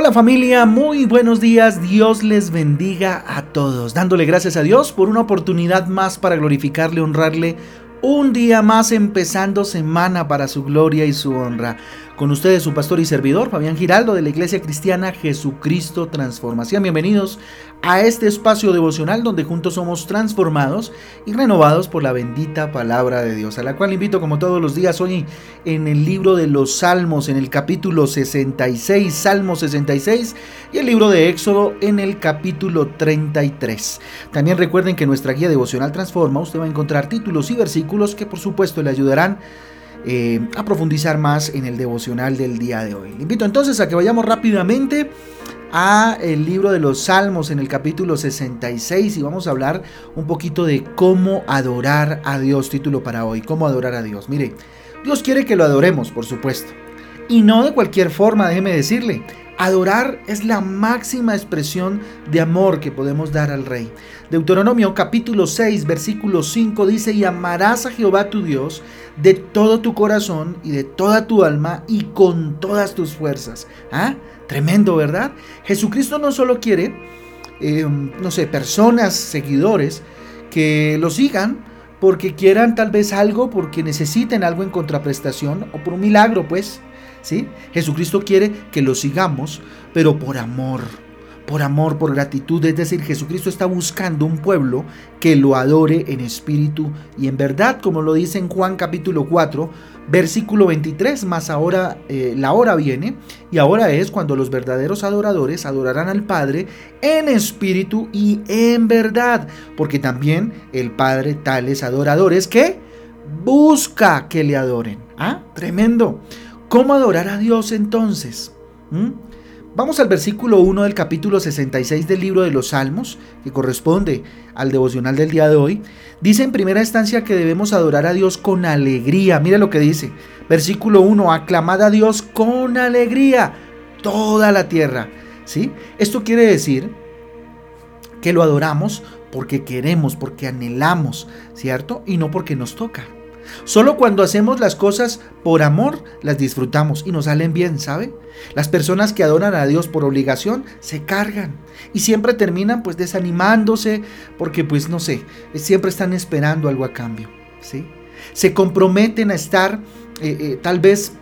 Hola familia, muy buenos días, Dios les bendiga a todos, dándole gracias a Dios por una oportunidad más para glorificarle, honrarle, un día más empezando semana para su gloria y su honra. Con ustedes su pastor y servidor, Fabián Giraldo, de la Iglesia Cristiana Jesucristo Transformación. Bienvenidos a este espacio devocional donde juntos somos transformados y renovados por la bendita palabra de Dios, a la cual invito como todos los días hoy en el libro de los Salmos, en el capítulo 66, Salmo 66, y el libro de Éxodo en el capítulo 33. También recuerden que nuestra guía devocional Transforma usted va a encontrar títulos y versículos que por supuesto le ayudarán eh, a profundizar más en el devocional del día de hoy. Le invito entonces a que vayamos rápidamente a el libro de los Salmos en el capítulo 66 y vamos a hablar un poquito de cómo adorar a Dios, título para hoy, cómo adorar a Dios. Mire, Dios quiere que lo adoremos, por supuesto, y no de cualquier forma, déjeme decirle. Adorar es la máxima expresión de amor que podemos dar al Rey. Deuteronomio capítulo 6, versículo 5 dice, y amarás a Jehová tu Dios de todo tu corazón y de toda tu alma y con todas tus fuerzas. ¿Ah? Tremendo, ¿verdad? Jesucristo no solo quiere, eh, no sé, personas, seguidores, que lo sigan porque quieran tal vez algo, porque necesiten algo en contraprestación o por un milagro, pues. Jesucristo quiere que lo sigamos, pero por amor, por amor, por gratitud. Es decir, Jesucristo está buscando un pueblo que lo adore en espíritu y en verdad, como lo dice en Juan capítulo 4, versículo 23, más ahora eh, la hora viene y ahora es cuando los verdaderos adoradores adorarán al Padre en espíritu y en verdad, porque también el Padre tales adoradores que busca que le adoren. ¿Ah? Tremendo. ¿Cómo adorar a Dios entonces? ¿Mm? Vamos al versículo 1 del capítulo 66 del libro de los Salmos, que corresponde al devocional del día de hoy. Dice en primera instancia que debemos adorar a Dios con alegría. Mire lo que dice. Versículo 1, aclamad a Dios con alegría toda la tierra. ¿Sí? Esto quiere decir que lo adoramos porque queremos, porque anhelamos, ¿cierto? Y no porque nos toca. Solo cuando hacemos las cosas por amor, las disfrutamos y nos salen bien, ¿sabe? Las personas que adoran a Dios por obligación se cargan y siempre terminan pues desanimándose porque pues no sé, siempre están esperando algo a cambio, ¿sí? Se comprometen a estar eh, eh, tal vez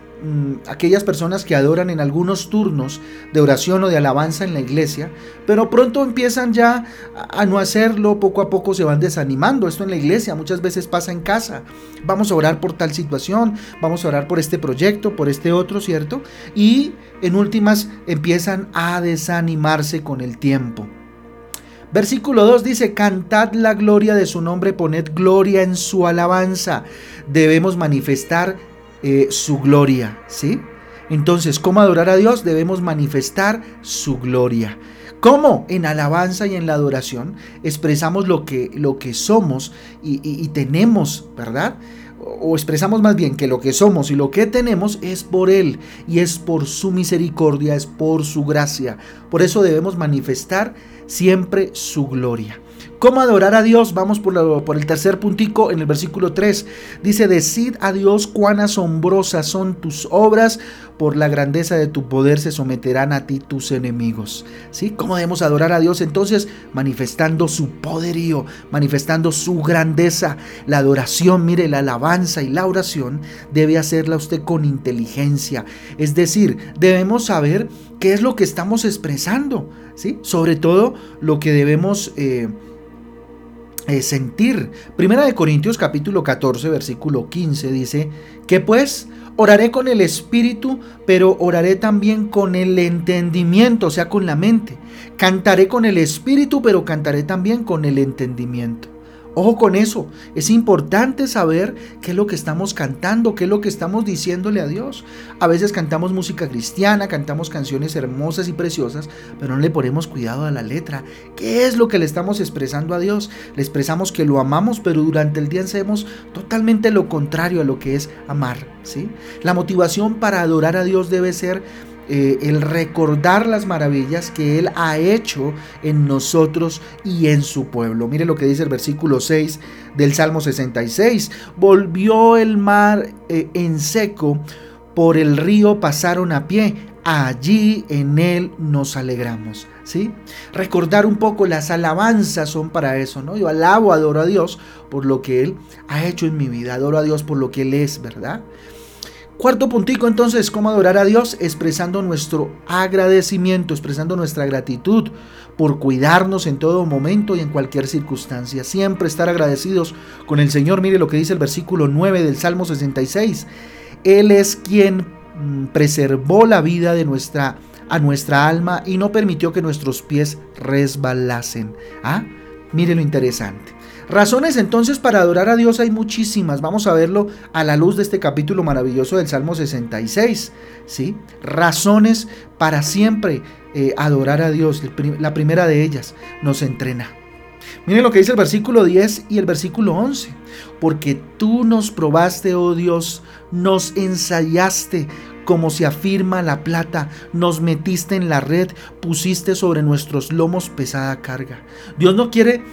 aquellas personas que adoran en algunos turnos de oración o de alabanza en la iglesia, pero pronto empiezan ya a no hacerlo, poco a poco se van desanimando. Esto en la iglesia muchas veces pasa en casa. Vamos a orar por tal situación, vamos a orar por este proyecto, por este otro, ¿cierto? Y en últimas empiezan a desanimarse con el tiempo. Versículo 2 dice, cantad la gloria de su nombre, poned gloria en su alabanza. Debemos manifestar eh, su gloria, ¿sí? Entonces, ¿cómo adorar a Dios? Debemos manifestar su gloria. ¿Cómo? En alabanza y en la adoración expresamos lo que, lo que somos y, y tenemos, ¿verdad? O expresamos más bien que lo que somos y lo que tenemos es por Él y es por su misericordia, es por su gracia. Por eso debemos manifestar siempre su gloria. ¿Cómo adorar a Dios? Vamos por, el tercer puntico en el versículo 3. Dice, decid a Dios cuán asombrosas son tus obras, por la grandeza de tu poder se someterán a ti tus enemigos. ¿Sí? ¿Cómo debemos adorar a Dios? Entonces, manifestando su poderío, manifestando su grandeza. La adoración, mire, la alabanza y la oración debe hacerla usted con inteligencia. Es decir, debemos saber qué es lo que estamos expresando. ¿Sí? Sobre todo lo que debemos... Eh, sentir. Primera de Corintios capítulo 14 versículo 15 dice que pues oraré con el espíritu, pero oraré también con el entendimiento, o sea, con la mente. Cantaré con el espíritu, pero cantaré también con el entendimiento. Ojo con eso, es importante saber qué es lo que estamos cantando, qué es lo que estamos diciéndole a Dios. A veces cantamos música cristiana, cantamos canciones hermosas y preciosas, pero no le ponemos cuidado a la letra. ¿Qué es lo que le estamos expresando a Dios? Le expresamos que lo amamos, pero durante el día hacemos totalmente lo contrario a lo que es amar. ¿sí? La motivación para adorar a Dios debe ser eh, el recordar las maravillas que Él ha hecho en nosotros y en su pueblo. Mire lo que dice el versículo 6 del Salmo 66. Volvió el mar eh, en seco, por el río pasaron a pie, allí en Él nos alegramos. ¿sí? Recordar un poco las alabanzas son para eso, ¿no? Yo alabo, adoro a Dios por lo que Él ha hecho en mi vida, adoro a Dios por lo que Él es, ¿verdad? Cuarto puntico entonces, cómo adorar a Dios, expresando nuestro agradecimiento, expresando nuestra gratitud por cuidarnos en todo momento y en cualquier circunstancia. Siempre estar agradecidos con el Señor. Mire lo que dice el versículo 9 del Salmo 66. Él es quien mm, preservó la vida de nuestra a nuestra alma y no permitió que nuestros pies resbalasen. ¿Ah? Mire lo interesante. Razones entonces para adorar a Dios hay muchísimas. Vamos a verlo a la luz de este capítulo maravilloso del Salmo 66. ¿sí? Razones para siempre eh, adorar a Dios. La primera de ellas nos entrena. Miren lo que dice el versículo 10 y el versículo 11. Porque tú nos probaste, oh Dios, nos ensayaste como se afirma la plata, nos metiste en la red, pusiste sobre nuestros lomos pesada carga. Dios no quiere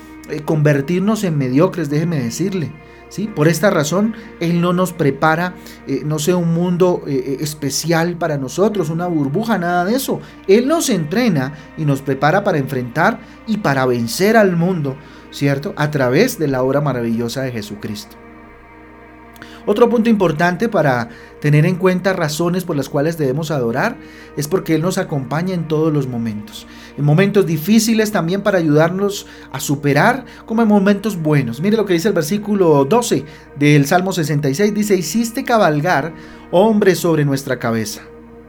convertirnos en mediocres, déjeme decirle. ¿Sí? Por esta razón, Él no nos prepara, eh, no sé, un mundo eh, especial para nosotros, una burbuja, nada de eso. Él nos entrena y nos prepara para enfrentar y para vencer al mundo, ¿cierto? A través de la obra maravillosa de Jesucristo. Otro punto importante para tener en cuenta razones por las cuales debemos adorar es porque Él nos acompaña en todos los momentos. En momentos difíciles también para ayudarnos a superar, como en momentos buenos. Mire lo que dice el versículo 12 del Salmo 66. Dice, hiciste cabalgar hombres sobre nuestra cabeza.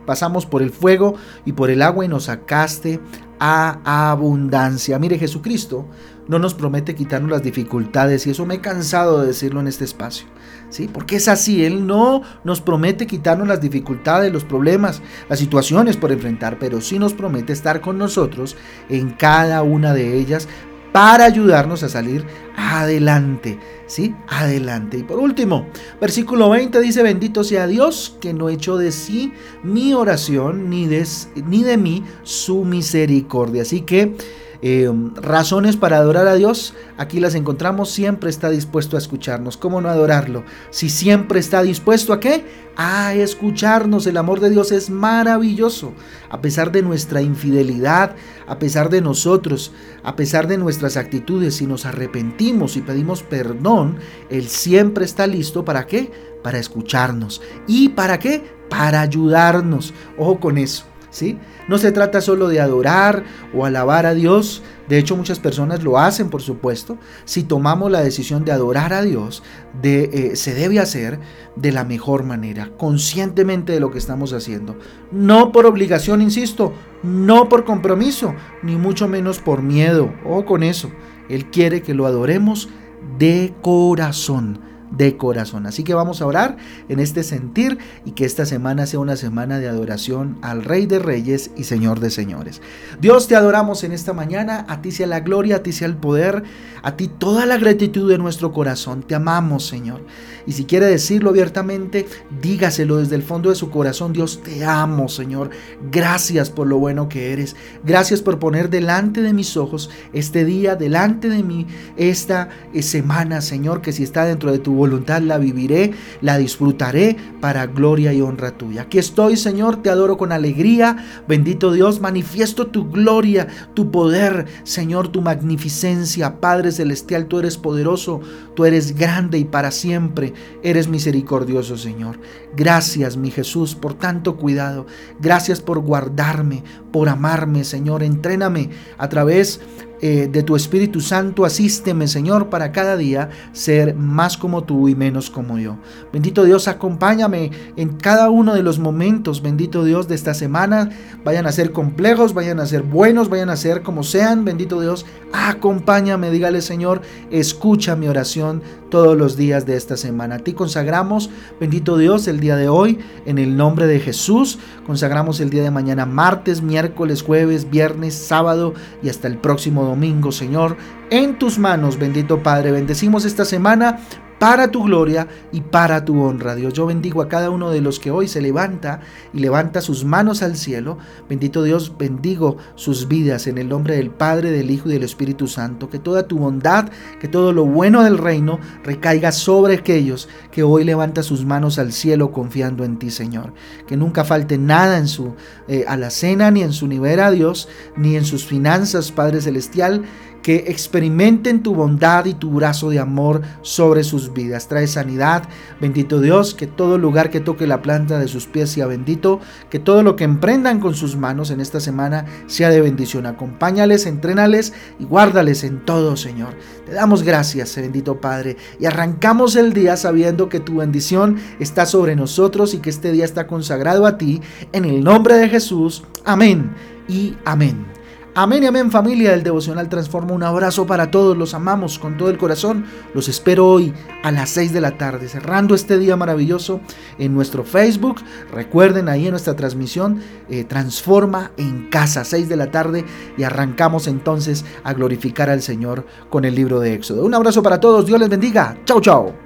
Pasamos por el fuego y por el agua y nos sacaste a abundancia. Mire, Jesucristo no nos promete quitarnos las dificultades y eso me he cansado de decirlo en este espacio. ¿Sí? Porque es así, Él no nos promete quitarnos las dificultades, los problemas, las situaciones por enfrentar, pero sí nos promete estar con nosotros en cada una de ellas para ayudarnos a salir adelante, ¿sí? Adelante. Y por último, versículo 20 dice, bendito sea Dios que no echó de sí mi oración ni de, ni de mí su misericordia. Así que eh, razones para adorar a Dios, aquí las encontramos, siempre está dispuesto a escucharnos. ¿Cómo no adorarlo? Si siempre está dispuesto a qué? A escucharnos. El amor de Dios es maravilloso. A pesar de nuestra infidelidad, a pesar de nosotros, a pesar de nuestras actitudes, si nos arrepentimos y pedimos perdón, Él siempre está listo para qué? Para escucharnos. ¿Y para qué? Para ayudarnos. Ojo con eso. No se trata solo de adorar o alabar a Dios, de hecho muchas personas lo hacen, por supuesto. Si tomamos la decisión de adorar a Dios, eh, se debe hacer de la mejor manera, conscientemente de lo que estamos haciendo. No por obligación, insisto, no por compromiso, ni mucho menos por miedo. O con eso, Él quiere que lo adoremos de corazón de corazón. Así que vamos a orar en este sentir y que esta semana sea una semana de adoración al Rey de Reyes y Señor de Señores. Dios te adoramos en esta mañana, a ti sea la gloria, a ti sea el poder, a ti toda la gratitud de nuestro corazón. Te amamos, Señor. Y si quiere decirlo abiertamente, dígaselo desde el fondo de su corazón. Dios, te amo, Señor. Gracias por lo bueno que eres. Gracias por poner delante de mis ojos este día, delante de mí, esta eh, semana, Señor, que si está dentro de tu voluntad la viviré, la disfrutaré para gloria y honra tuya. Aquí estoy, Señor, te adoro con alegría. Bendito Dios, manifiesto tu gloria, tu poder, Señor, tu magnificencia. Padre celestial, tú eres poderoso, tú eres grande y para siempre eres misericordioso, Señor. Gracias, mi Jesús, por tanto cuidado. Gracias por guardarme, por amarme, Señor. Entréname a través eh, de tu Espíritu Santo, asísteme, Señor, para cada día ser más como tú y menos como yo. Bendito Dios, acompáñame en cada uno de los momentos, bendito Dios, de esta semana. Vayan a ser complejos, vayan a ser buenos, vayan a ser como sean, bendito Dios, acompáñame, dígale, Señor, escucha mi oración todos los días de esta semana. A ti consagramos, bendito Dios, el día de hoy, en el nombre de Jesús. Consagramos el día de mañana, martes, miércoles, jueves, viernes, sábado y hasta el próximo domingo, Señor. En tus manos, bendito Padre, bendecimos esta semana para tu gloria y para tu honra. Dios, yo bendigo a cada uno de los que hoy se levanta y levanta sus manos al cielo. Bendito Dios, bendigo sus vidas en el nombre del Padre, del Hijo y del Espíritu Santo. Que toda tu bondad, que todo lo bueno del reino recaiga sobre aquellos que hoy levantan sus manos al cielo confiando en ti, Señor. Que nunca falte nada en su eh, alacena, ni en su nivel a Dios, ni en sus finanzas, Padre Celestial que experimenten tu bondad y tu brazo de amor sobre sus vidas. Trae sanidad, bendito Dios, que todo lugar que toque la planta de sus pies sea bendito, que todo lo que emprendan con sus manos en esta semana sea de bendición. Acompáñales, entrénales y guárdales en todo, Señor. Te damos gracias, bendito Padre, y arrancamos el día sabiendo que tu bendición está sobre nosotros y que este día está consagrado a ti. En el nombre de Jesús. Amén y amén. Amén y amén familia del devocional transforma. Un abrazo para todos, los amamos con todo el corazón. Los espero hoy a las 6 de la tarde, cerrando este día maravilloso en nuestro Facebook. Recuerden ahí en nuestra transmisión, eh, transforma en casa, 6 de la tarde y arrancamos entonces a glorificar al Señor con el libro de Éxodo. Un abrazo para todos, Dios les bendiga. Chao, chao.